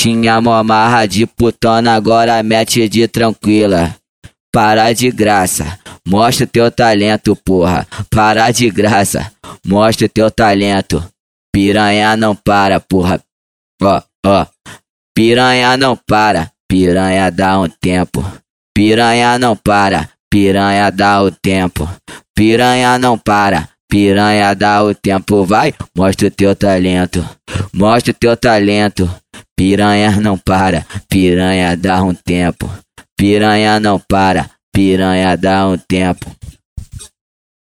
Tinha mó marra de putona, agora mete de tranquila. Para de graça, mostra teu talento, porra. Para de graça, mostra teu talento. Piranha não para, porra. Ó, ó. Piranha não para, piranha dá um tempo. Piranha não para, piranha dá o tempo. Piranha não para, piranha dá o tempo. Vai, mostra o teu talento. Mostra o teu talento. Piranha não para, piranha dá um tempo. Piranha não para, piranha dá um tempo.